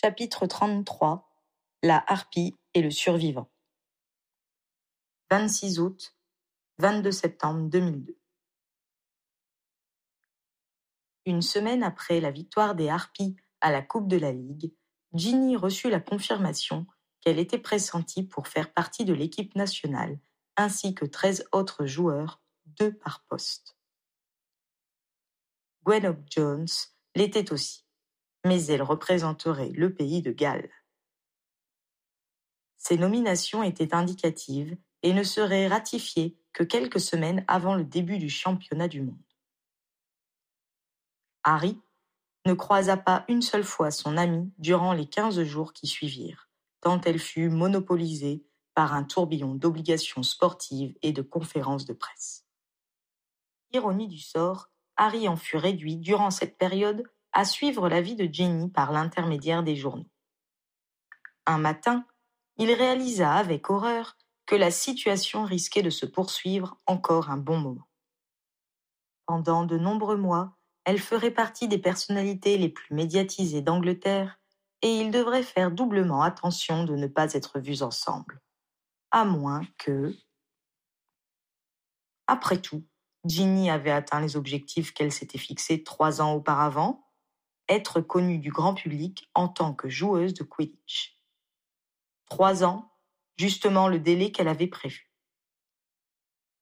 Chapitre 33 La harpie et le survivant. 26 août, 22 septembre 2002 Une semaine après la victoire des Harpies à la Coupe de la Ligue, Ginny reçut la confirmation qu'elle était pressentie pour faire partie de l'équipe nationale, ainsi que 13 autres joueurs, deux par poste. Gwen Jones l'était aussi mais elle représenterait le pays de Galles. Ces nominations étaient indicatives et ne seraient ratifiées que quelques semaines avant le début du championnat du monde. Harry ne croisa pas une seule fois son amie durant les quinze jours qui suivirent, tant elle fut monopolisée par un tourbillon d'obligations sportives et de conférences de presse. Ironie du sort, Harry en fut réduit durant cette période à suivre la vie de Jenny par l'intermédiaire des journaux. Un matin, il réalisa avec horreur que la situation risquait de se poursuivre encore un bon moment. Pendant de nombreux mois, elle ferait partie des personnalités les plus médiatisées d'Angleterre et ils devraient faire doublement attention de ne pas être vus ensemble. À moins que... Après tout, Ginny avait atteint les objectifs qu'elle s'était fixés trois ans auparavant être connue du grand public en tant que joueuse de Quidditch. Trois ans, justement le délai qu'elle avait prévu.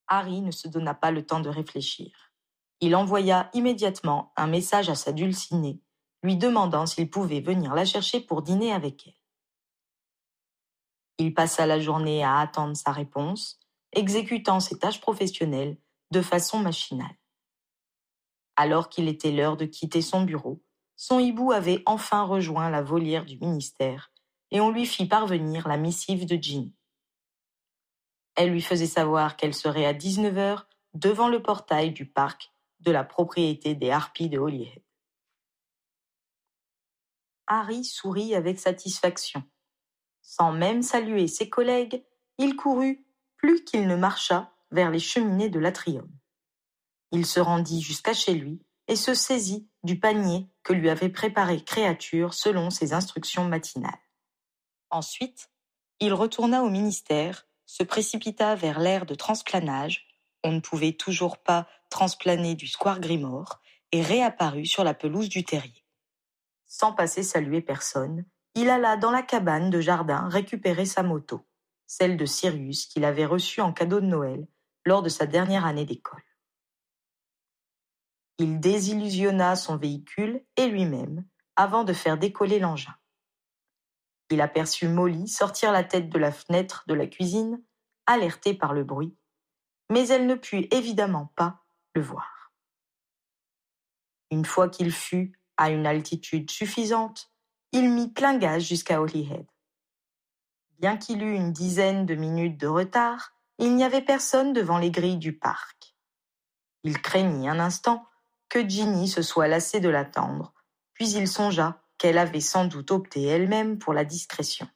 Harry ne se donna pas le temps de réfléchir. Il envoya immédiatement un message à sa dulcinée, lui demandant s'il pouvait venir la chercher pour dîner avec elle. Il passa la journée à attendre sa réponse, exécutant ses tâches professionnelles de façon machinale. Alors qu'il était l'heure de quitter son bureau, son hibou avait enfin rejoint la volière du ministère, et on lui fit parvenir la missive de Ginny. Elle lui faisait savoir qu'elle serait à 19 heures devant le portail du parc de la propriété des harpies de Holyhead. Harry sourit avec satisfaction. Sans même saluer ses collègues, il courut, plus qu'il ne marcha, vers les cheminées de l'atrium. Il se rendit jusqu'à chez lui et se saisit du panier que lui avait préparé Créature selon ses instructions matinales. Ensuite, il retourna au ministère, se précipita vers l'aire de transplanage, on ne pouvait toujours pas transplaner du square Grimore, et réapparut sur la pelouse du terrier. Sans passer saluer personne, il alla dans la cabane de jardin récupérer sa moto, celle de Sirius qu'il avait reçue en cadeau de Noël lors de sa dernière année d'école. Il désillusionna son véhicule et lui-même avant de faire décoller l'engin. Il aperçut Molly sortir la tête de la fenêtre de la cuisine, alertée par le bruit, mais elle ne put évidemment pas le voir. Une fois qu'il fut à une altitude suffisante, il mit plein gaz jusqu'à Holyhead. Bien qu'il eût une dizaine de minutes de retard, il n'y avait personne devant les grilles du parc. Il craignit un instant que Ginny se soit lassée de l'attendre, puis il songea qu'elle avait sans doute opté elle-même pour la discrétion.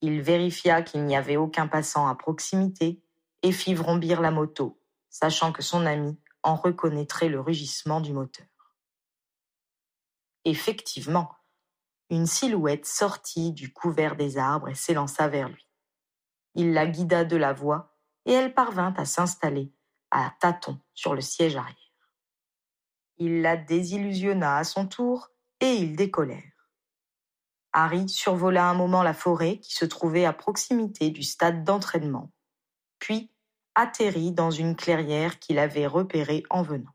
Il vérifia qu'il n'y avait aucun passant à proximité et fit vrombir la moto, sachant que son ami en reconnaîtrait le rugissement du moteur. Effectivement, une silhouette sortit du couvert des arbres et s'élança vers lui. Il la guida de la voix et elle parvint à s'installer à tâtons sur le siège arrière. Il la désillusionna à son tour, et ils décollèrent. Harry survola un moment la forêt qui se trouvait à proximité du stade d'entraînement, puis atterrit dans une clairière qu'il avait repérée en venant.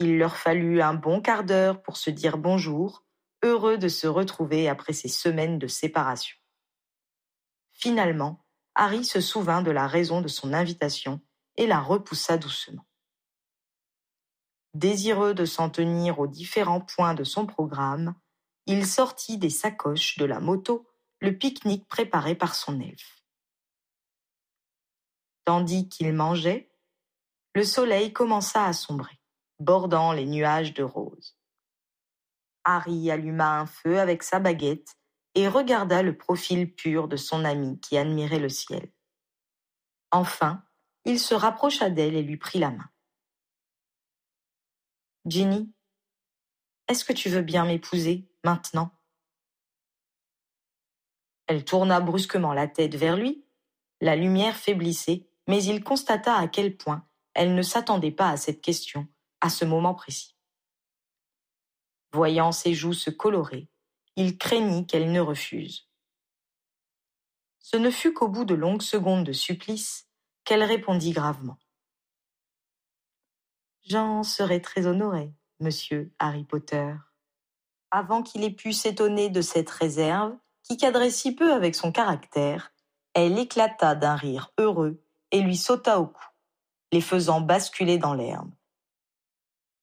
Il leur fallut un bon quart d'heure pour se dire bonjour, heureux de se retrouver après ces semaines de séparation. Finalement, Harry se souvint de la raison de son invitation et la repoussa doucement. Désireux de s'en tenir aux différents points de son programme, il sortit des sacoches de la moto le pique-nique préparé par son elfe. Tandis qu'il mangeait, le soleil commença à sombrer, bordant les nuages de rose. Harry alluma un feu avec sa baguette et regarda le profil pur de son ami qui admirait le ciel. Enfin, il se rapprocha d'elle et lui prit la main. Ginny, Est-ce que tu veux bien m'épouser, maintenant? Elle tourna brusquement la tête vers lui. La lumière faiblissait, mais il constata à quel point elle ne s'attendait pas à cette question, à ce moment précis. Voyant ses joues se colorer, il craignit qu'elle ne refuse. Ce ne fut qu'au bout de longues secondes de supplice qu'elle répondit gravement. J'en serais très honoré, monsieur Harry Potter. Avant qu'il ait pu s'étonner de cette réserve, qui cadrait si peu avec son caractère, elle éclata d'un rire heureux et lui sauta au cou, les faisant basculer dans l'herbe.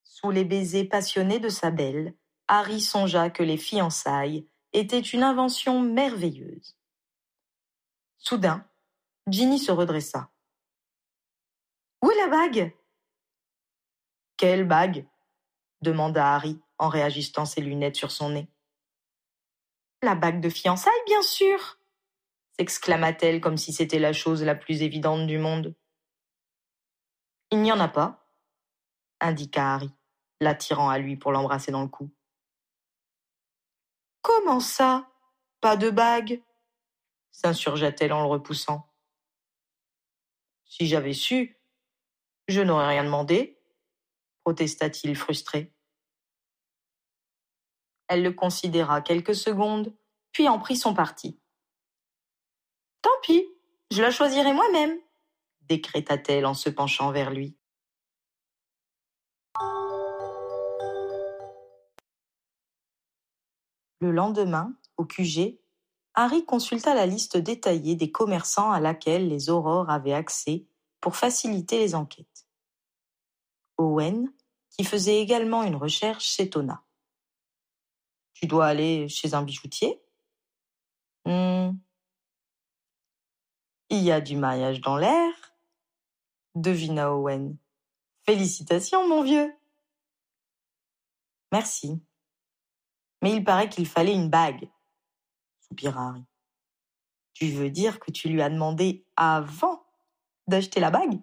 Sous les baisers passionnés de sa belle, Harry songea que les fiançailles étaient une invention merveilleuse. Soudain, Ginny se redressa. Où est la bague? Quelle bague? demanda Harry en réajustant ses lunettes sur son nez. La bague de fiançailles, bien sûr s'exclama-t-elle comme si c'était la chose la plus évidente du monde. Il n'y en a pas, indiqua Harry, l'attirant à lui pour l'embrasser dans le cou. Comment ça? Pas de bague? s'insurgea-t-elle en le repoussant. Si j'avais su, je n'aurais rien demandé, protesta-t-il frustré. Elle le considéra quelques secondes, puis en prit son parti. Tant pis, je la choisirai moi-même, décréta-t-elle en se penchant vers lui. Le lendemain, au QG, Harry consulta la liste détaillée des commerçants à laquelle les aurores avaient accès pour faciliter les enquêtes. Owen, qui faisait également une recherche, s'étonna. Tu dois aller chez un bijoutier? Hmm. Il y a du mariage dans l'air, devina Owen. Félicitations, mon vieux. Merci. Mais il paraît qu'il fallait une bague, soupira Harry. Tu veux dire que tu lui as demandé avant d'acheter la bague?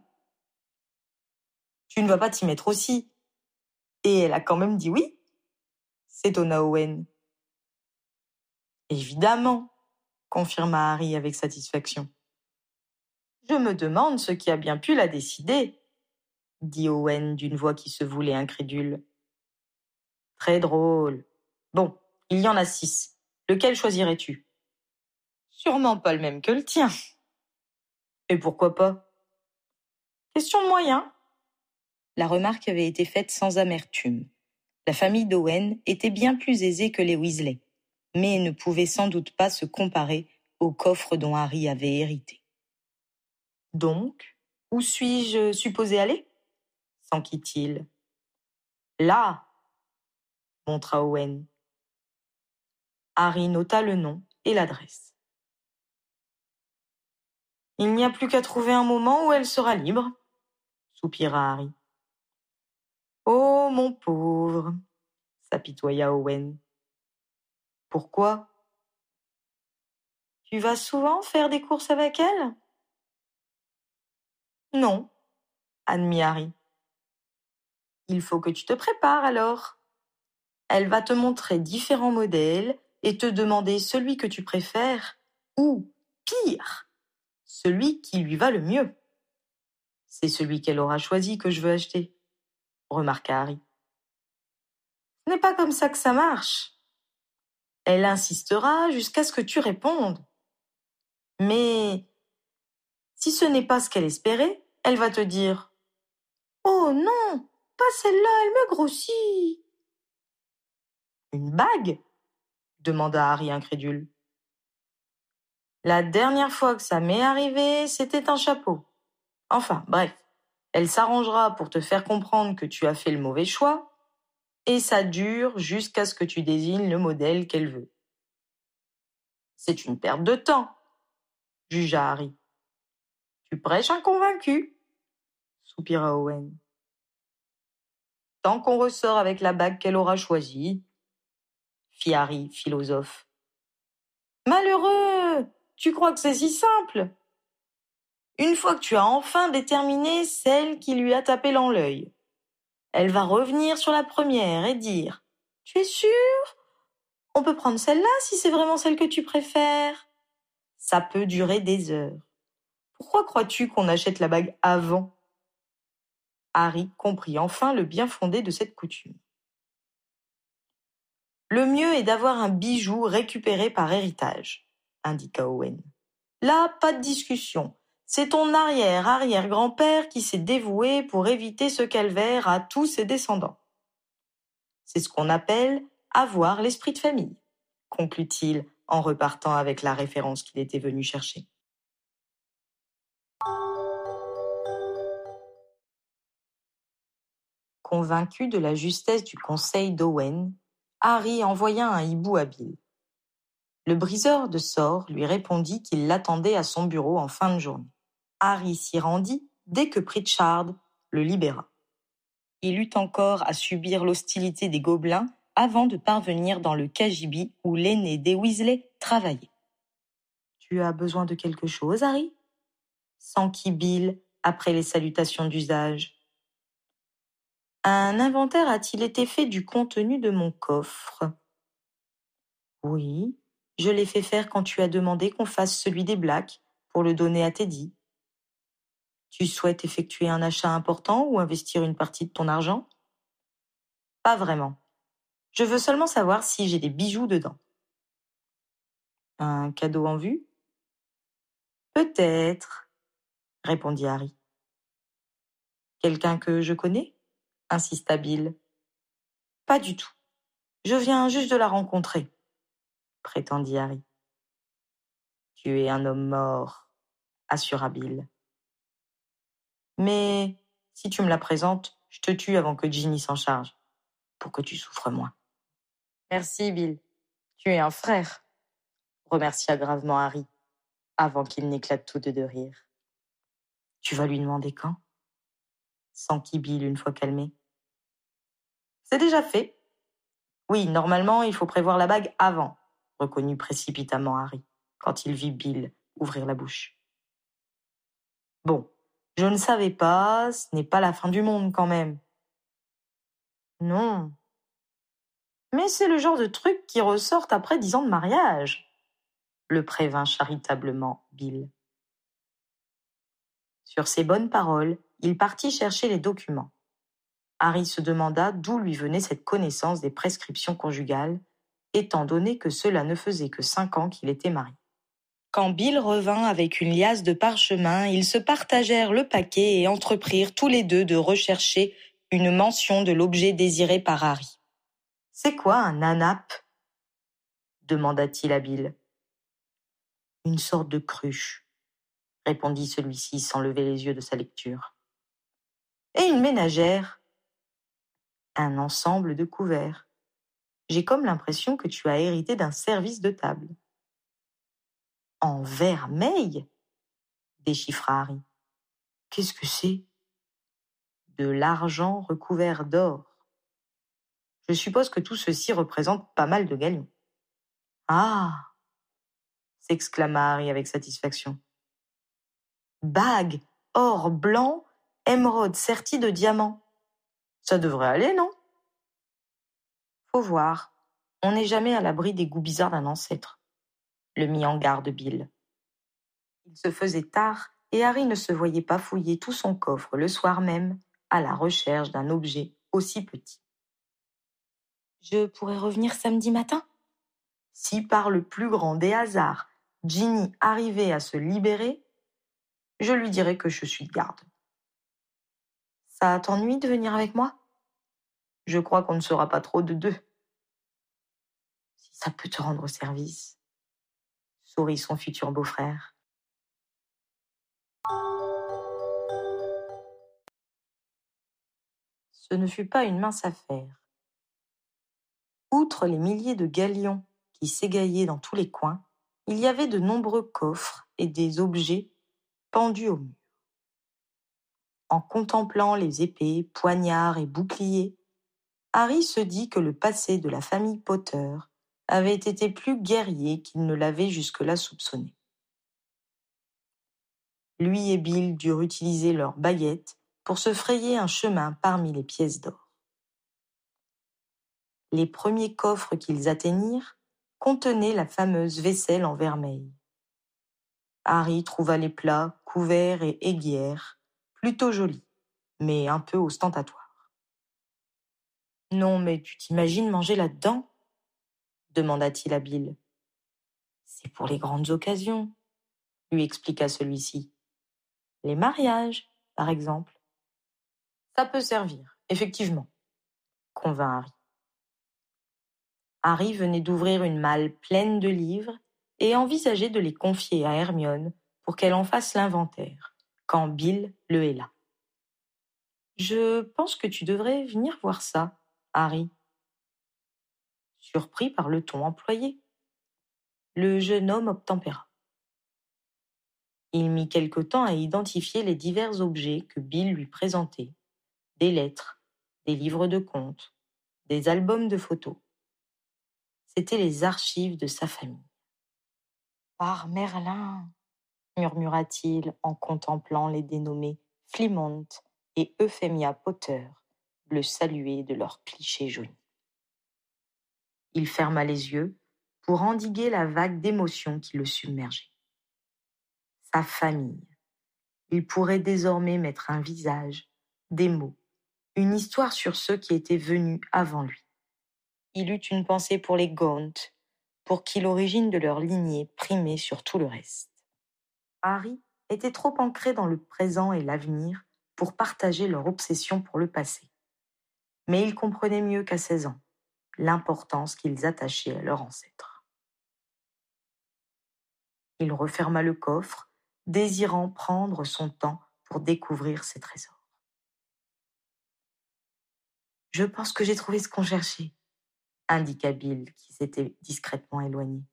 Tu ne vas pas t'y mettre aussi. Et elle a quand même dit oui s'étonna Owen. Évidemment, confirma Harry avec satisfaction. Je me demande ce qui a bien pu la décider, dit Owen d'une voix qui se voulait incrédule. Très drôle, Bon, il y en a six. Lequel choisirais-tu? Sûrement pas le même que le tien. Et pourquoi pas? Question de moyens. La remarque avait été faite sans amertume. La famille d'Owen était bien plus aisée que les Weasley, mais ne pouvait sans doute pas se comparer au coffre dont Harry avait hérité. Donc, où suis-je supposé aller? s'enquit-il. Là montra Owen. Harry nota le nom et l'adresse. Il n'y a plus qu'à trouver un moment où elle sera libre, soupira Harry. Oh, mon pauvre, s'apitoya Owen. Pourquoi? Tu vas souvent faire des courses avec elle? Non, admit Harry. Il faut que tu te prépares alors. Elle va te montrer différents modèles et te demander celui que tu préfères, ou, pire, celui qui lui va le mieux. C'est celui qu'elle aura choisi que je veux acheter, remarqua Harry. Ce n'est pas comme ça que ça marche. Elle insistera jusqu'à ce que tu répondes. Mais si ce n'est pas ce qu'elle espérait, elle va te dire Oh non, pas celle-là, elle me grossit. Une bague? demanda Harry incrédule. La dernière fois que ça m'est arrivé, c'était un chapeau. Enfin, bref, elle s'arrangera pour te faire comprendre que tu as fait le mauvais choix, et ça dure jusqu'à ce que tu désignes le modèle qu'elle veut. C'est une perte de temps, jugea Harry. Tu prêches un convaincu, soupira Owen. Tant qu'on ressort avec la bague qu'elle aura choisie, fit Harry, philosophe. Malheureux Tu crois que c'est si simple? Une fois que tu as enfin déterminé celle qui lui a tapé dans l'œil, elle va revenir sur la première et dire Tu es sûr? On peut prendre celle-là si c'est vraiment celle que tu préfères. Ça peut durer des heures. Pourquoi crois-tu qu'on achète la bague avant? Harry comprit enfin le bien fondé de cette coutume. Le mieux est d'avoir un bijou récupéré par héritage, indiqua Owen. Là, pas de discussion. C'est ton arrière-arrière-grand-père qui s'est dévoué pour éviter ce calvaire à tous ses descendants. C'est ce qu'on appelle avoir l'esprit de famille, conclut-il en repartant avec la référence qu'il était venu chercher. Convaincu de la justesse du conseil d'Owen, Harry envoya un hibou à Bill. Le briseur de sorts lui répondit qu'il l'attendait à son bureau en fin de journée. Harry s'y rendit dès que Pritchard le libéra. Il eut encore à subir l'hostilité des gobelins avant de parvenir dans le cagibi où l'aîné des Weasley travaillait. Tu as besoin de quelque chose, Harry? s'enquit Bill après les salutations d'usage. Un inventaire a-t-il été fait du contenu de mon coffre Oui, je l'ai fait faire quand tu as demandé qu'on fasse celui des Blacks pour le donner à Teddy. Tu souhaites effectuer un achat important ou investir une partie de ton argent? Pas vraiment. Je veux seulement savoir si j'ai des bijoux dedans. Un cadeau en vue? Peut-être, répondit Harry. Quelqu'un que je connais? insista Bill. Pas du tout. Je viens juste de la rencontrer, prétendit Harry. Tu es un homme mort, assura Bill. Mais si tu me la présentes, je te tue avant que Ginny s'en charge, pour que tu souffres moins. Merci, Bill. Tu es un frère, remercia gravement Harry, avant qu'il n'éclate tous deux de rire. Tu vas lui demander quand? S'enquit Bill une fois calmé. C'est déjà fait. Oui, normalement, il faut prévoir la bague avant, reconnut précipitamment Harry, quand il vit Bill ouvrir la bouche. Bon, je ne savais pas, ce n'est pas la fin du monde quand même. Non. Mais c'est le genre de truc qui ressort après dix ans de mariage, le prévint charitablement Bill. Sur ces bonnes paroles, il partit chercher les documents. Harry se demanda d'où lui venait cette connaissance des prescriptions conjugales, étant donné que cela ne faisait que cinq ans qu'il était marié. Quand Bill revint avec une liasse de parchemins, ils se partagèrent le paquet et entreprirent tous les deux de rechercher une mention de l'objet désiré par Harry. C'est quoi un anap? demanda-t-il à Bill. Une sorte de cruche, répondit celui-ci sans lever les yeux de sa lecture. Et une ménagère un ensemble de couverts. J'ai comme l'impression que tu as hérité d'un service de table. En vermeil déchiffra Harry. Qu'est-ce que c'est? De l'argent recouvert d'or. Je suppose que tout ceci représente pas mal de galions. Ah s'exclama Harry avec satisfaction. Bague, or blanc, émeraude sertie de diamants. Ça devrait aller, non? Faut voir. On n'est jamais à l'abri des goûts bizarres d'un ancêtre. Le mit en garde Bill. Il se faisait tard et Harry ne se voyait pas fouiller tout son coffre le soir même à la recherche d'un objet aussi petit. Je pourrais revenir samedi matin? Si par le plus grand des hasards, Ginny arrivait à se libérer, je lui dirais que je suis de garde. Ça t'ennuie de venir avec moi? Je crois qu'on ne sera pas trop de deux. Si ça peut te rendre service, son futur beau-frère. Ce ne fut pas une mince affaire. Outre les milliers de galions qui s'égaillaient dans tous les coins, il y avait de nombreux coffres et des objets pendus au mur. En contemplant les épées, poignards et boucliers, Harry se dit que le passé de la famille Potter avait été plus guerrier qu'il ne l'avait jusque-là soupçonné. Lui et Bill durent utiliser leurs baguettes pour se frayer un chemin parmi les pièces d'or. les premiers coffres qu'ils atteignirent contenaient la fameuse vaisselle en vermeil. Harry trouva les plats, couverts et aiguières plutôt jolis, mais un peu ostentatoires. Non, mais tu t'imagines manger là-dedans? Demanda-t-il à Bill. C'est pour les grandes occasions, lui expliqua celui-ci. Les mariages, par exemple. Ça peut servir, effectivement, convint Harry. Harry venait d'ouvrir une malle pleine de livres et envisageait de les confier à Hermione pour qu'elle en fasse l'inventaire, quand Bill le héla. Je pense que tu devrais venir voir ça, Harry. Surpris par le ton employé, le jeune homme obtempéra. Il mit quelque temps à identifier les divers objets que Bill lui présentait des lettres, des livres de comptes, des albums de photos. C'étaient les archives de sa famille. Par Merlin, murmura-t-il en contemplant les dénommés Flimont et Euphemia Potter le saluer de leurs clichés jaunis. Il ferma les yeux pour endiguer la vague d'émotions qui le submergeait. Sa famille. Il pourrait désormais mettre un visage, des mots, une histoire sur ceux qui étaient venus avant lui. Il eut une pensée pour les Gaunt, pour qui l'origine de leur lignée primait sur tout le reste. Harry était trop ancré dans le présent et l'avenir pour partager leur obsession pour le passé. Mais il comprenait mieux qu'à 16 ans l'importance qu'ils attachaient à leur ancêtre. Il referma le coffre, désirant prendre son temps pour découvrir ses trésors. Je pense que j'ai trouvé ce qu'on cherchait, indiqua Bill, qui s'était discrètement éloigné.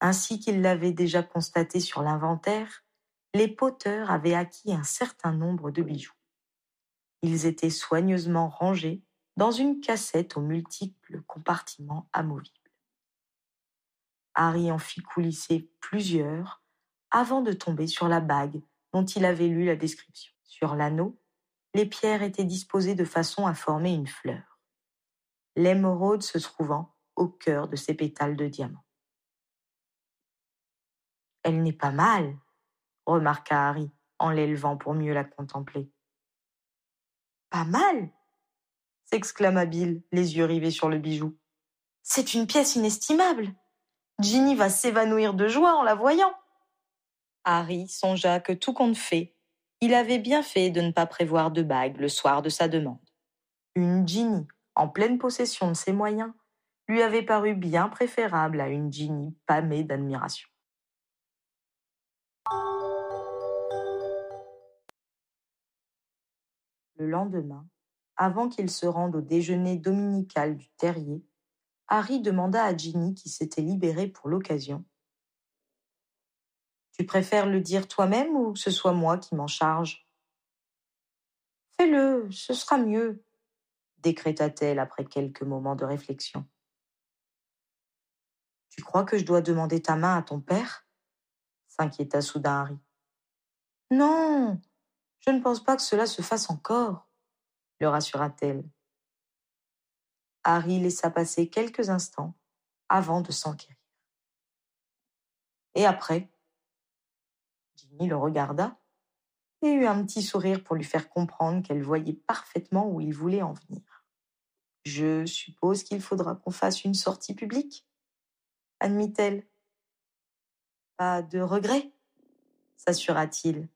Ainsi qu'il l'avait déjà constaté sur l'inventaire, les poteurs avaient acquis un certain nombre de bijoux. Ils étaient soigneusement rangés dans une cassette aux multiples compartiments amovibles. Harry en fit coulisser plusieurs avant de tomber sur la bague dont il avait lu la description. Sur l'anneau, les pierres étaient disposées de façon à former une fleur, l'émeraude se trouvant au cœur de ses pétales de diamant. Elle n'est pas mal, remarqua Harry en l'élevant pour mieux la contempler. Pas mal s'exclama Bill, les yeux rivés sur le bijou. C'est une pièce inestimable. Ginny va s'évanouir de joie en la voyant. Harry songea que tout compte fait, il avait bien fait de ne pas prévoir de bague le soir de sa demande. Une Ginny, en pleine possession de ses moyens, lui avait paru bien préférable à une Ginny pâmée d'admiration. Le lendemain, avant qu'il se rende au déjeuner dominical du terrier, Harry demanda à Ginny qui s'était libérée pour l'occasion. Tu préfères le dire toi-même ou que ce soit moi qui m'en charge Fais-le, ce sera mieux, décréta-t-elle après quelques moments de réflexion. Tu crois que je dois demander ta main à ton père? s'inquiéta soudain Harry. Non, je ne pense pas que cela se fasse encore le rassura-t-elle. Harry laissa passer quelques instants avant de s'enquérir. Et après Ginny le regarda et eut un petit sourire pour lui faire comprendre qu'elle voyait parfaitement où il voulait en venir. Je suppose qu'il faudra qu'on fasse une sortie publique admit-elle. Pas de regret s'assura-t-il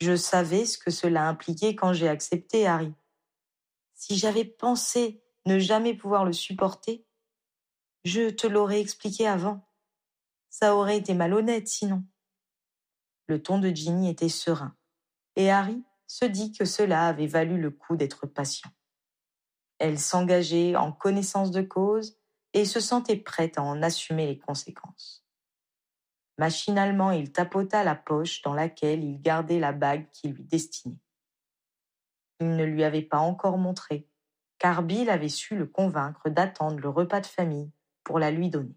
je savais ce que cela impliquait quand j'ai accepté Harry. Si j'avais pensé ne jamais pouvoir le supporter, je te l'aurais expliqué avant. Ça aurait été malhonnête sinon. Le ton de Ginny était serein, et Harry se dit que cela avait valu le coup d'être patient. Elle s'engageait en connaissance de cause et se sentait prête à en assumer les conséquences. Machinalement, il tapota la poche dans laquelle il gardait la bague qui lui destinait. Il ne lui avait pas encore montré, car Bill avait su le convaincre d'attendre le repas de famille pour la lui donner.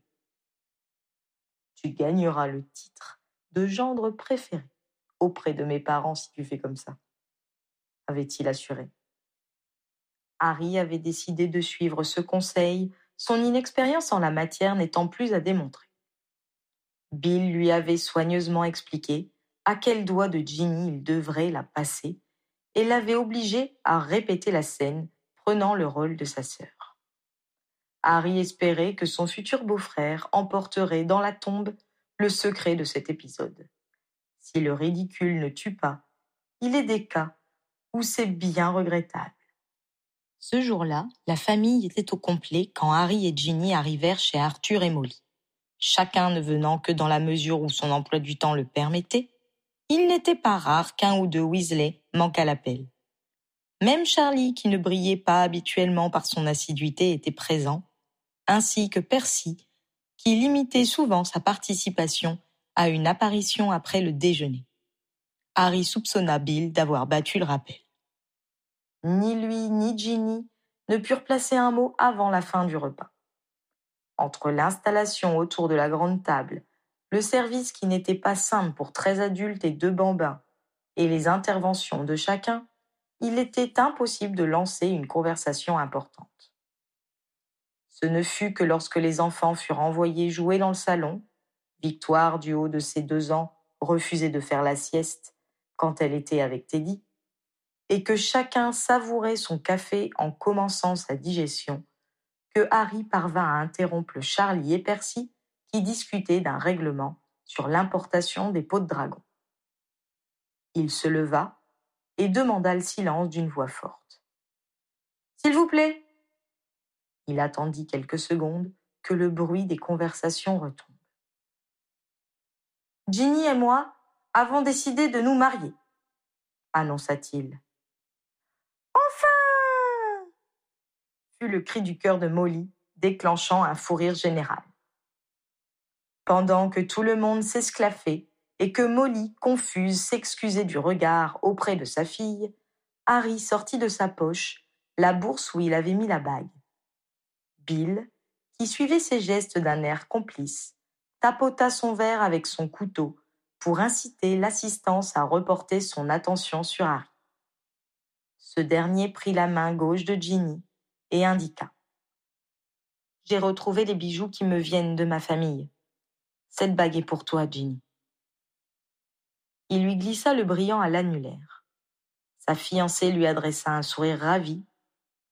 Tu gagneras le titre de gendre préféré auprès de mes parents si tu fais comme ça, avait-il assuré. Harry avait décidé de suivre ce conseil, son inexpérience en la matière n'étant plus à démontrer. Bill lui avait soigneusement expliqué à quel doigt de Ginny il devrait la passer et l'avait obligé à répéter la scène, prenant le rôle de sa sœur. Harry espérait que son futur beau-frère emporterait dans la tombe le secret de cet épisode. Si le ridicule ne tue pas, il est des cas où c'est bien regrettable. Ce jour-là, la famille était au complet quand Harry et Ginny arrivèrent chez Arthur et Molly. Chacun ne venant que dans la mesure où son emploi du temps le permettait, il n'était pas rare qu'un ou deux Weasley manquent à l'appel. Même Charlie, qui ne brillait pas habituellement par son assiduité, était présent, ainsi que Percy, qui limitait souvent sa participation à une apparition après le déjeuner. Harry soupçonna Bill d'avoir battu le rappel. Ni lui ni Ginny ne purent placer un mot avant la fin du repas. Entre l'installation autour de la grande table, le service qui n'était pas simple pour treize adultes et deux bambins, et les interventions de chacun, il était impossible de lancer une conversation importante. Ce ne fut que lorsque les enfants furent envoyés jouer dans le salon, Victoire, du haut de ses deux ans, refusait de faire la sieste quand elle était avec Teddy, et que chacun savourait son café en commençant sa digestion, que Harry parvint à interrompre Charlie et Percy qui discutaient d'un règlement sur l'importation des peaux de dragon. Il se leva et demanda le silence d'une voix forte. S'il vous plaît. Il attendit quelques secondes que le bruit des conversations retombe. Ginny et moi avons décidé de nous marier, annonça-t-il. Le cri du cœur de Molly, déclenchant un fou rire général. Pendant que tout le monde s'esclaffait et que Molly, confuse, s'excusait du regard auprès de sa fille, Harry sortit de sa poche la bourse où il avait mis la bague. Bill, qui suivait ses gestes d'un air complice, tapota son verre avec son couteau pour inciter l'assistance à reporter son attention sur Harry. Ce dernier prit la main gauche de Ginny et indiqua. J'ai retrouvé les bijoux qui me viennent de ma famille. Cette bague est pour toi, Ginny. Il lui glissa le brillant à l'annulaire. Sa fiancée lui adressa un sourire ravi,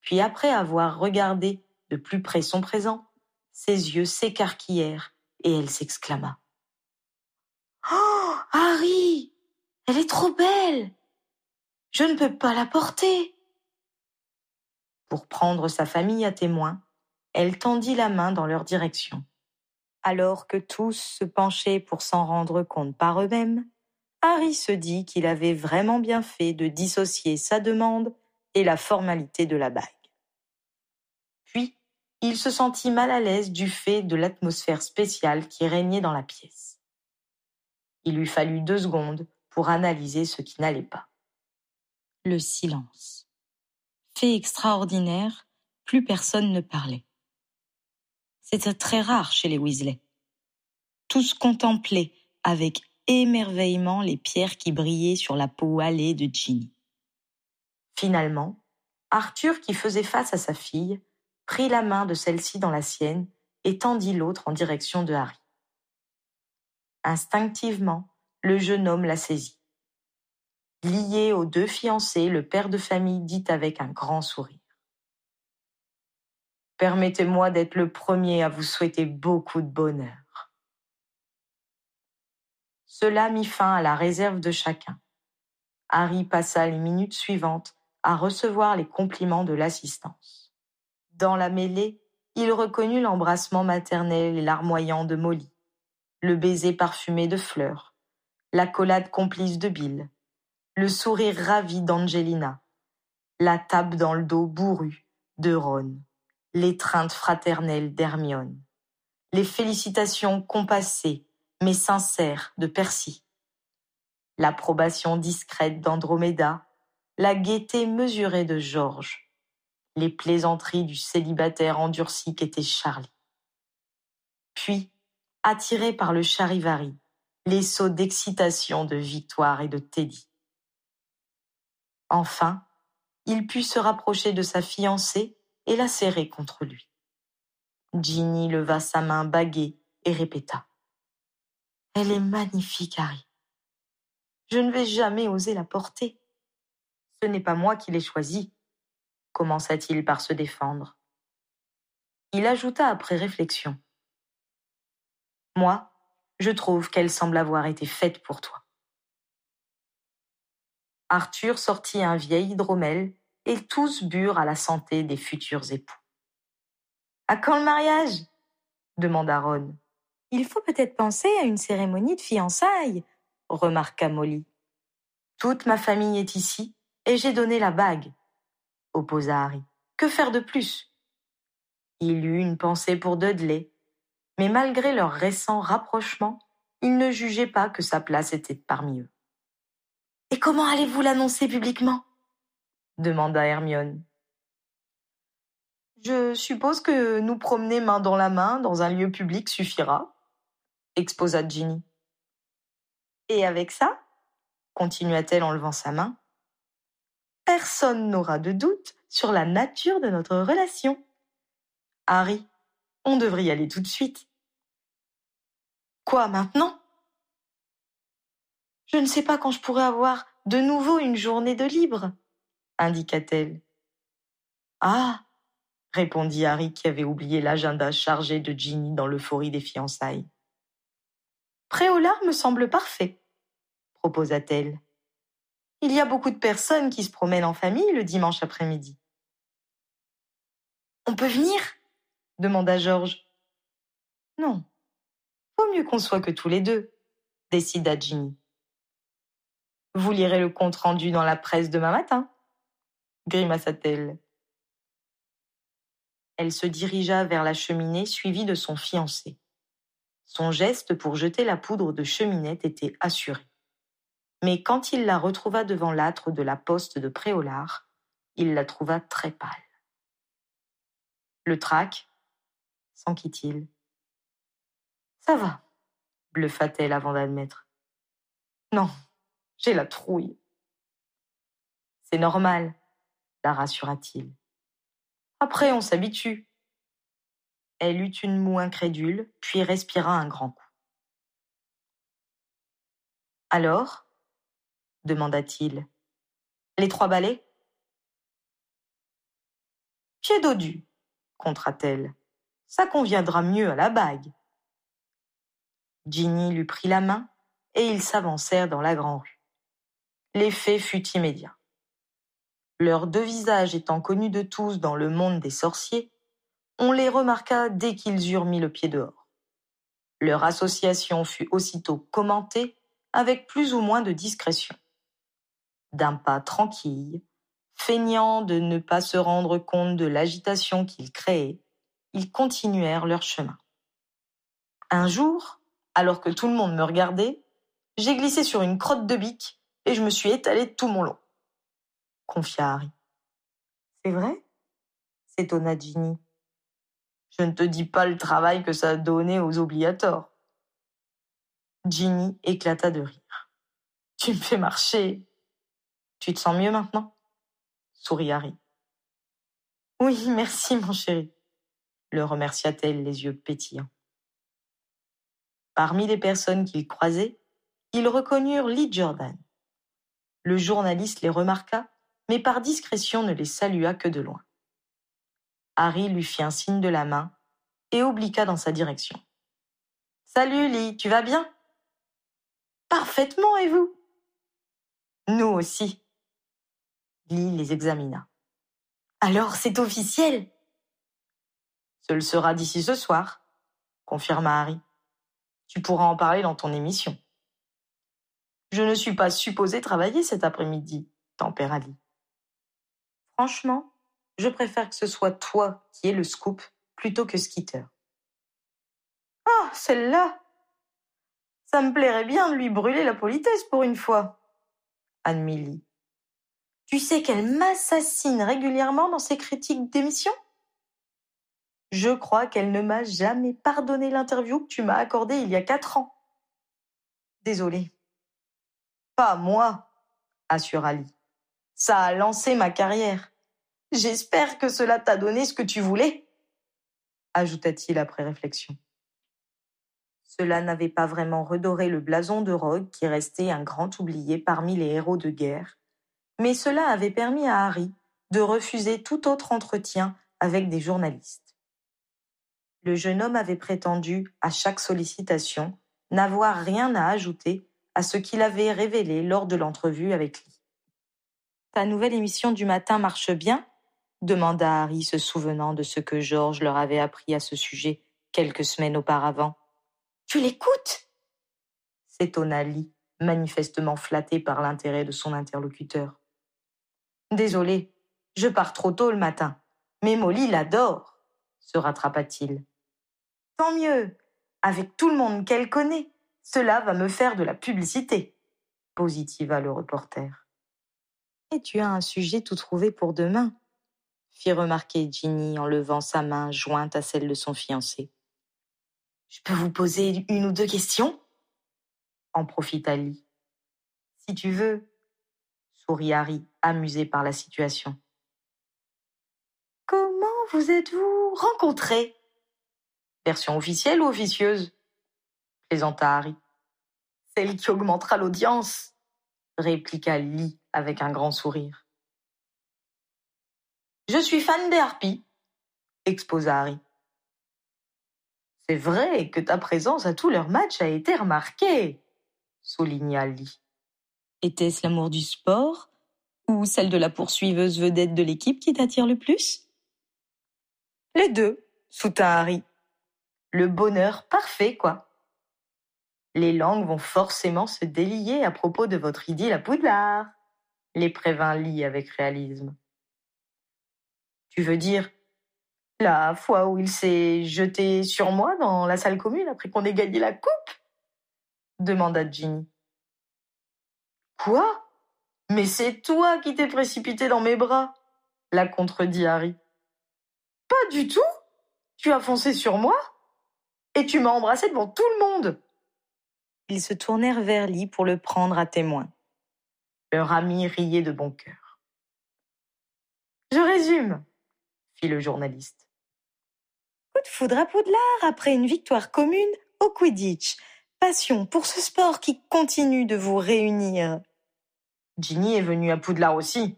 puis après avoir regardé de plus près son présent, ses yeux s'écarquillèrent et elle s'exclama. Oh, Harry! Elle est trop belle! Je ne peux pas la porter! Pour prendre sa famille à témoin, elle tendit la main dans leur direction. Alors que tous se penchaient pour s'en rendre compte par eux-mêmes, Harry se dit qu'il avait vraiment bien fait de dissocier sa demande et la formalité de la bague. Puis, il se sentit mal à l'aise du fait de l'atmosphère spéciale qui régnait dans la pièce. Il lui fallut deux secondes pour analyser ce qui n'allait pas. Le silence fait extraordinaire, plus personne ne parlait. C'était très rare chez les Weasley. Tous contemplaient avec émerveillement les pierres qui brillaient sur la peau hâlée de Ginny. Finalement, Arthur, qui faisait face à sa fille, prit la main de celle-ci dans la sienne et tendit l'autre en direction de Harry. Instinctivement, le jeune homme la saisit. Lié aux deux fiancés, le père de famille dit avec un grand sourire. Permettez-moi d'être le premier à vous souhaiter beaucoup de bonheur. Cela mit fin à la réserve de chacun. Harry passa les minutes suivantes à recevoir les compliments de l'assistance. Dans la mêlée, il reconnut l'embrassement maternel et larmoyant de Molly, le baiser parfumé de fleurs, l'accolade complice de Bill, le sourire ravi d'Angelina, la tape dans le dos bourru de Ron, l'étreinte fraternelle d'Hermione, les félicitations compassées mais sincères de Percy, l'approbation discrète d'Androméda, la gaieté mesurée de Georges, les plaisanteries du célibataire endurci qu'était Charlie. Puis, attiré par le charivari, les sauts d'excitation de Victoire et de Teddy. Enfin, il put se rapprocher de sa fiancée et la serrer contre lui. Ginny leva sa main baguée et répéta. Elle est magnifique, Harry. Je ne vais jamais oser la porter. Ce n'est pas moi qui l'ai choisie, commença-t-il par se défendre. Il ajouta après réflexion. Moi, je trouve qu'elle semble avoir été faite pour toi. Arthur sortit un vieil hydromel et tous burent à la santé des futurs époux. À quand le mariage? demanda Ron. Il faut peut-être penser à une cérémonie de fiançailles, remarqua Molly. Toute ma famille est ici et j'ai donné la bague, opposa Harry. Que faire de plus? Il eut une pensée pour Dudley, mais malgré leur récent rapprochement, il ne jugeait pas que sa place était parmi eux. Et comment allez-vous l'annoncer publiquement? demanda Hermione. Je suppose que nous promener main dans la main dans un lieu public suffira, exposa Ginny. Et avec ça, continua-t-elle en levant sa main, personne n'aura de doute sur la nature de notre relation. Harry, on devrait y aller tout de suite. Quoi maintenant? Je ne sais pas quand je pourrai avoir de nouveau une journée de libre, indiqua-t-elle. Ah répondit Harry qui avait oublié l'agenda chargé de Ginny dans l'euphorie des fiançailles. Préolard me semble parfait, proposa-t-elle. Il y a beaucoup de personnes qui se promènent en famille le dimanche après-midi. On peut venir? demanda Georges. Non. Vaut mieux qu'on soit que tous les deux, décida Ginny. Vous lirez le compte rendu dans la presse demain matin, grimaça-t-elle. Elle se dirigea vers la cheminée suivie de son fiancé. Son geste pour jeter la poudre de cheminette était assuré. Mais quand il la retrouva devant l'âtre de la poste de Préolard, il la trouva très pâle. Le trac s'enquit-il. Ça va, bluffa-t-elle avant d'admettre. Non, j'ai la trouille. C'est normal, la rassura-t-il. Après, on s'habitue. Elle eut une moue incrédule, puis respira un grand coup. Alors? demanda-t-il. Les trois balais? Pied dodu, contra-t-elle. Ça conviendra mieux à la bague. Ginny lui prit la main et ils s'avancèrent dans la grande rue. L'effet fut immédiat. Leurs deux visages étant connus de tous dans le monde des sorciers, on les remarqua dès qu'ils eurent mis le pied dehors. Leur association fut aussitôt commentée avec plus ou moins de discrétion. D'un pas tranquille, feignant de ne pas se rendre compte de l'agitation qu'ils créaient, ils continuèrent leur chemin. Un jour, alors que tout le monde me regardait, j'ai glissé sur une crotte de bique et je me suis étalé tout mon long confia Harry. C'est vrai? S'étonna Ginny. Je ne te dis pas le travail que ça a donné aux obligatoires. Ginny éclata de rire. Tu me fais marcher. Tu te sens mieux maintenant? Sourit Harry. Oui, merci, mon chéri, le remercia-t-elle les yeux pétillants. Parmi les personnes qu'ils croisaient, ils reconnurent Lee Jordan. Le journaliste les remarqua mais par discrétion ne les salua que de loin. Harry lui fit un signe de la main et obliqua dans sa direction. Salut Lee, tu vas bien? Parfaitement, et vous? Nous aussi. Lee les examina. Alors c'est officiel Ce le sera d'ici ce soir, confirma Harry. Tu pourras en parler dans ton émission. Je ne suis pas supposé travailler cet après-midi, tempéra Lee. Franchement, je préfère que ce soit toi qui aies le scoop plutôt que Skitter. Ah, celle-là Ça me plairait bien de lui brûler la politesse pour une fois. Anne Tu sais qu'elle m'assassine régulièrement dans ses critiques d'émission Je crois qu'elle ne m'a jamais pardonné l'interview que tu m'as accordée il y a quatre ans. Désolée. Pas moi, assura Lee. Ça a lancé ma carrière. J'espère que cela t'a donné ce que tu voulais, ajouta-t-il après réflexion. Cela n'avait pas vraiment redoré le blason de Rogue qui restait un grand oublié parmi les héros de guerre, mais cela avait permis à Harry de refuser tout autre entretien avec des journalistes. Le jeune homme avait prétendu, à chaque sollicitation, n'avoir rien à ajouter à ce qu'il avait révélé lors de l'entrevue avec lui. Ta nouvelle émission du matin marche bien? demanda Harry, se souvenant de ce que George leur avait appris à ce sujet quelques semaines auparavant. Tu l'écoutes? s'étonna Lee, manifestement flatté par l'intérêt de son interlocuteur. Désolé, je pars trop tôt le matin, mais Molly l'adore, se rattrapa-t-il. Tant mieux, avec tout le monde qu'elle connaît, cela va me faire de la publicité, positiva le reporter. Et tu as un sujet tout trouvé pour demain, fit remarquer Ginny en levant sa main jointe à celle de son fiancé. Je peux vous poser une ou deux questions? En profita Lee. Si tu veux, sourit Harry, amusé par la situation. Comment vous êtes-vous rencontrés? Version officielle ou officieuse? Plaisanta Harry. Celle qui augmentera l'audience, répliqua Lee avec un grand sourire. Je suis fan des harpies, exposa Harry. C'est vrai que ta présence à tous leurs matchs a été remarquée, souligna Lee. Était-ce l'amour du sport ou celle de la poursuiveuse vedette de l'équipe qui t'attire le plus? Les deux, soutint Harry. Le bonheur parfait, quoi. Les langues vont forcément se délier à propos de votre idylle à Poudlard, les prévint Lee avec réalisme. Tu veux dire la fois où il s'est jeté sur moi dans la salle commune après qu'on ait gagné la coupe? demanda Ginny. Quoi? Mais c'est toi qui t'es précipité dans mes bras la contredit Harry. Pas du tout Tu as foncé sur moi Et tu m'as embrassé devant tout le monde Ils se tournèrent vers Lee pour le prendre à témoin. Leur ami riait de bon cœur. Je résume, fit le journaliste. Coup de foudre à Poudlard après une victoire commune au Quidditch. Passion pour ce sport qui continue de vous réunir. Ginny est venue à Poudlard aussi,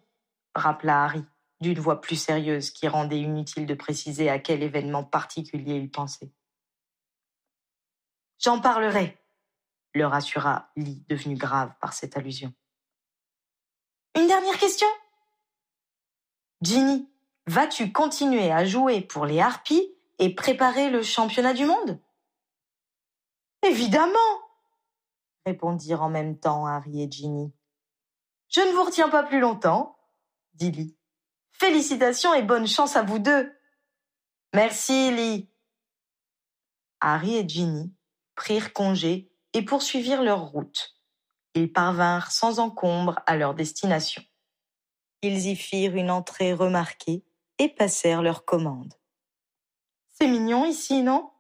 rappela Harry, d'une voix plus sérieuse qui rendait inutile de préciser à quel événement particulier il pensait. J'en parlerai, le rassura Lee, devenu grave par cette allusion. Une dernière question? Ginny, vas-tu continuer à jouer pour les Harpies et préparer le championnat du monde? Évidemment répondirent en même temps Harry et Ginny. Je ne vous retiens pas plus longtemps, dit Lee. Félicitations et bonne chance à vous deux. Merci, Lee. Harry et Ginny prirent congé et poursuivirent leur route. Ils parvinrent sans encombre à leur destination. Ils y firent une entrée remarquée et passèrent leur commande. C'est mignon ici, non?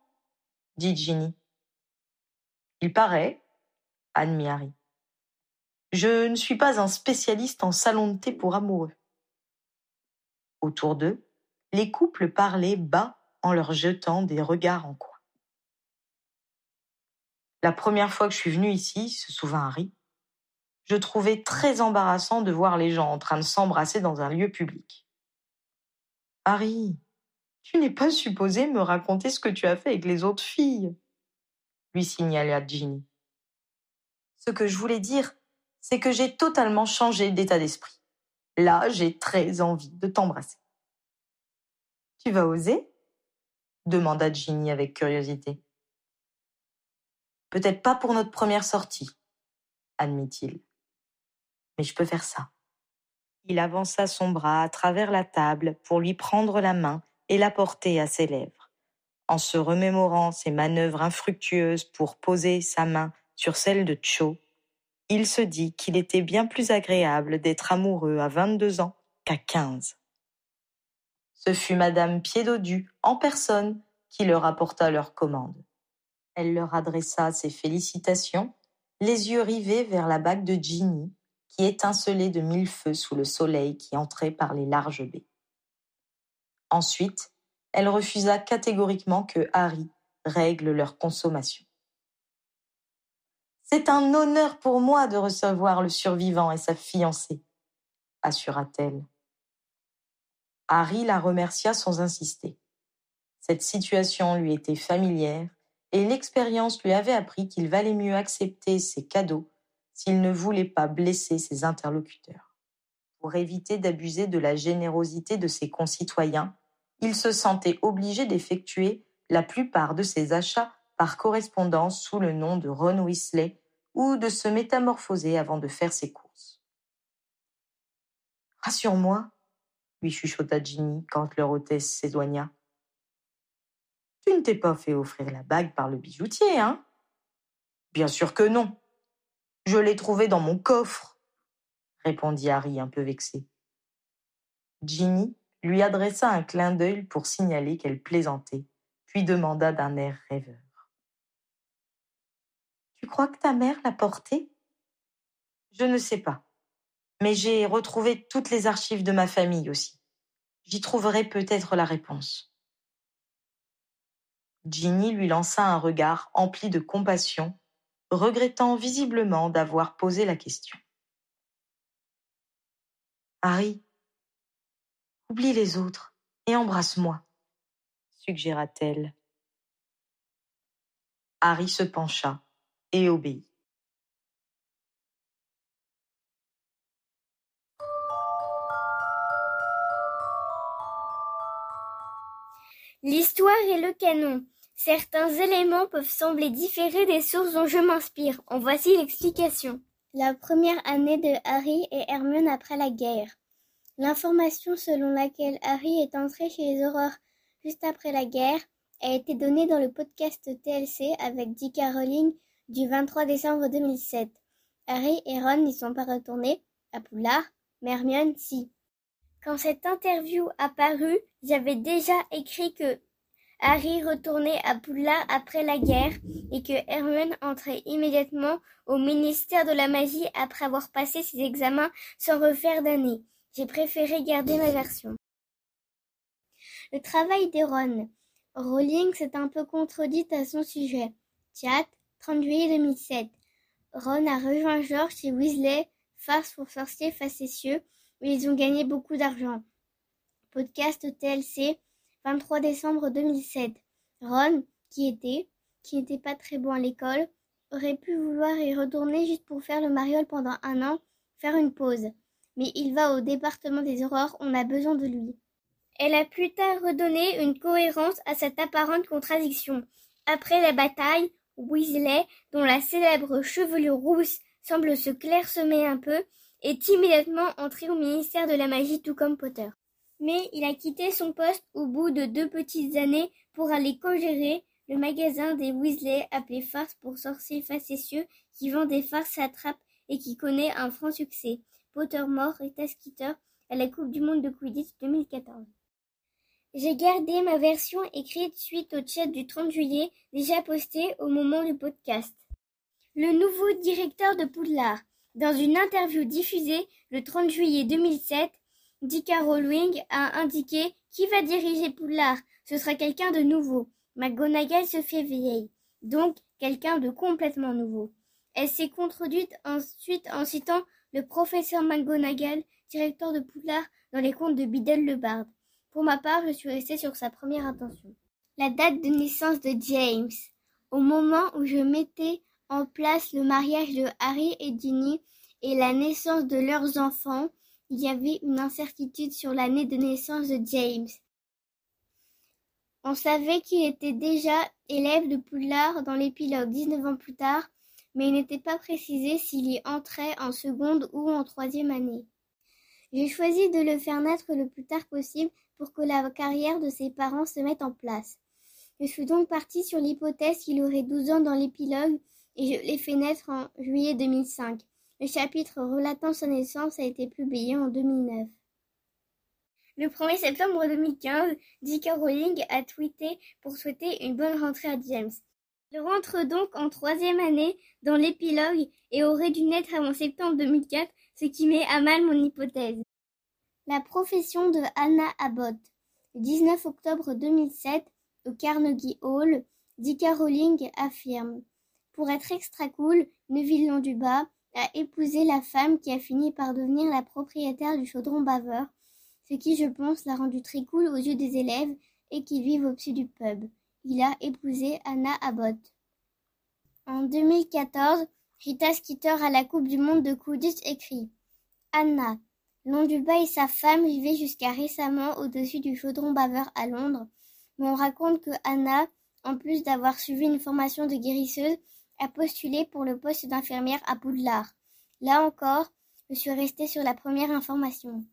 dit Ginny. Il paraît, admit Harry. Je ne suis pas un spécialiste en salon de thé pour amoureux. Autour d'eux, les couples parlaient bas en leur jetant des regards en coin. La première fois que je suis venue ici, se souvint Harry, je trouvais très embarrassant de voir les gens en train de s'embrasser dans un lieu public. Harry, tu n'es pas supposé me raconter ce que tu as fait avec les autres filles, lui signala Ginny. Ce que je voulais dire, c'est que j'ai totalement changé d'état d'esprit. Là, j'ai très envie de t'embrasser. Tu vas oser? demanda Ginny avec curiosité. Peut-être pas pour notre première sortie, admit-il. Mais je peux faire ça. Il avança son bras à travers la table pour lui prendre la main et la porter à ses lèvres. En se remémorant ses manœuvres infructueuses pour poser sa main sur celle de Cho, il se dit qu'il était bien plus agréable d'être amoureux à vingt-deux ans qu'à quinze. Ce fut Madame Piédodu en personne qui leur apporta leur commande. Elle leur adressa ses félicitations, les yeux rivés vers la bague de Ginny, qui étincelait de mille feux sous le soleil qui entrait par les larges baies. Ensuite, elle refusa catégoriquement que Harry règle leur consommation. C'est un honneur pour moi de recevoir le survivant et sa fiancée, assura-t-elle. Harry la remercia sans insister. Cette situation lui était familière et l'expérience lui avait appris qu'il valait mieux accepter ses cadeaux s'il ne voulait pas blesser ses interlocuteurs. Pour éviter d'abuser de la générosité de ses concitoyens, il se sentait obligé d'effectuer la plupart de ses achats par correspondance sous le nom de Ron Weasley ou de se métamorphoser avant de faire ses courses. Rassure-moi, lui chuchota Ginny quand leur hôtesse s'éloigna. Tu ne t'es pas fait offrir la bague par le bijoutier, hein? Bien sûr que non. Je l'ai trouvée dans mon coffre, répondit Harry un peu vexé. Ginny lui adressa un clin d'œil pour signaler qu'elle plaisantait, puis demanda d'un air rêveur. Tu crois que ta mère l'a portée? Je ne sais pas. Mais j'ai retrouvé toutes les archives de ma famille aussi. J'y trouverai peut-être la réponse. Ginny lui lança un regard empli de compassion, regrettant visiblement d'avoir posé la question. Harry, oublie les autres et embrasse-moi, suggéra-t-elle. Harry se pencha et obéit. L'histoire et le canon. Certains éléments peuvent sembler différer des sources dont je m'inspire. En voici l'explication. La première année de Harry et Hermione après la guerre. L'information selon laquelle Harry est entré chez les Aurores juste après la guerre a été donnée dans le podcast TLC avec J.K. Rowling du 23 décembre 2007. Harry et Ron n'y sont pas retournés à Poudlard, mais Hermione si. Quand cette interview apparut, j'avais déjà écrit que Harry retournait à Poudlard après la guerre et que Hermione entrait immédiatement au ministère de la magie après avoir passé ses examens sans refaire d'année. J'ai préféré garder ma version. Le travail des Ron. Rowling s'est un peu contredite à son sujet. Chat, 30 juillet 2007. Ron a rejoint George chez Weasley, farce pour sorciers facétieux, ils ont gagné beaucoup d'argent. Podcast TLC, 23 décembre 2007. Ron, qui était, qui n'était pas très bon à l'école, aurait pu vouloir y retourner juste pour faire le mariole pendant un an, faire une pause. Mais il va au département des aurores, on a besoin de lui. Elle a plus tard redonné une cohérence à cette apparente contradiction. Après la bataille, Weasley, dont la célèbre chevelure rousse semble se clairsemer un peu, est immédiatement entré au ministère de la magie tout comme Potter. Mais il a quitté son poste au bout de deux petites années pour aller co-gérer le magasin des Weasley appelé Farce pour sorciers facétieux qui vend des farces à trappe et qui connaît un franc succès. Pottermore est skitter à la Coupe du Monde de Quidditch 2014. J'ai gardé ma version écrite suite au chat du 30 juillet déjà posté au moment du podcast. Le nouveau directeur de Poudlard, dans une interview diffusée le 30 juillet 2007, J.K. Rowling a indiqué qui va diriger Poudlard? Ce sera quelqu'un de nouveau. McGonagall se fait vieille, donc quelqu'un de complètement nouveau. Elle s'est contredite ensuite en citant le professeur McGonagall, directeur de Poudlard, dans les contes de Biddle le Bard. Pour ma part, je suis restée sur sa première intention. La date de naissance de James. Au moment où je mettais en place le mariage de Harry et Ginny et la naissance de leurs enfants, il y avait une incertitude sur l'année de naissance de James. On savait qu'il était déjà élève de Poudlard dans l'épilogue dix-neuf ans plus tard, mais il n'était pas précisé s'il y entrait en seconde ou en troisième année. J'ai choisi de le faire naître le plus tard possible pour que la carrière de ses parents se mette en place. Je suis donc partie sur l'hypothèse qu'il aurait douze ans dans l'épilogue et je l'ai fait naître en juillet 2005. Le chapitre relatant sa naissance a été publié en 2009. Le 1er septembre 2015, J.K. Rowling a tweeté pour souhaiter une bonne rentrée à James. Il rentre donc en troisième année dans l'épilogue et aurait dû naître avant septembre 2004 ce qui met à mal mon hypothèse. La profession de Anna Abbott. Le 19 octobre 2007, au Carnegie Hall, J.K. Rowling affirme Pour être extra cool, Neville Londubat a épousé la femme qui a fini par devenir la propriétaire du chaudron baveur, ce qui, je pense, l'a rendu très cool aux yeux des élèves et qui vivent au-dessus du pub. Il a épousé Anna Abbott. En 2014, Rita Skeeter à la Coupe du Monde de Quidditch écrit Anna, Londubat et sa femme vivaient jusqu'à récemment au-dessus du chaudron baveur à Londres, mais on raconte que Anna, en plus d'avoir suivi une formation de guérisseuse, a postulé pour le poste d'infirmière à Poudlard. Là encore, je suis restée sur la première information.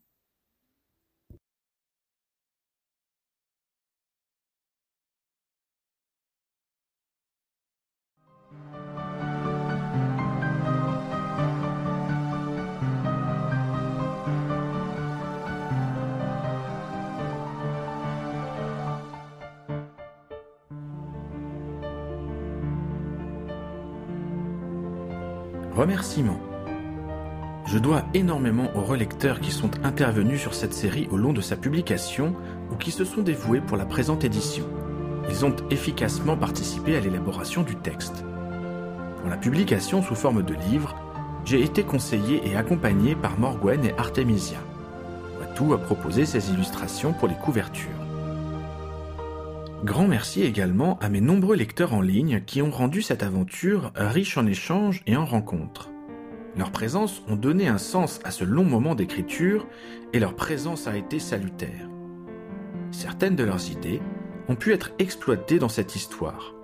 Remerciements. Je dois énormément aux relecteurs qui sont intervenus sur cette série au long de sa publication ou qui se sont dévoués pour la présente édition. Ils ont efficacement participé à l'élaboration du texte. Pour la publication sous forme de livre, j'ai été conseillé et accompagné par Morgwen et Artemisia. Watou a proposé ses illustrations pour les couvertures. Grand merci également à mes nombreux lecteurs en ligne qui ont rendu cette aventure riche en échanges et en rencontres. Leur présence ont donné un sens à ce long moment d'écriture et leur présence a été salutaire. Certaines de leurs idées ont pu être exploitées dans cette histoire.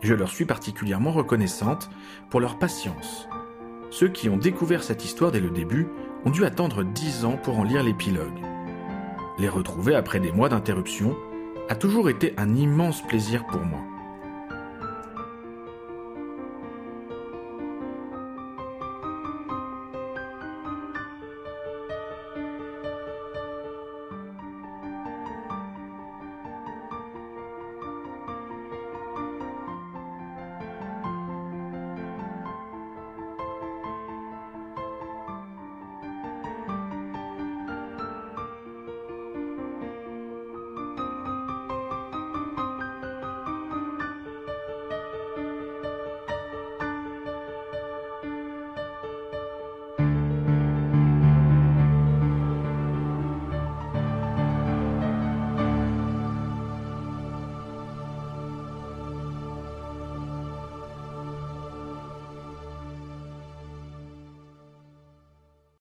Je leur suis particulièrement reconnaissante pour leur patience. Ceux qui ont découvert cette histoire dès le début ont dû attendre dix ans pour en lire l'épilogue. Les retrouver après des mois d'interruption a toujours été un immense plaisir pour moi.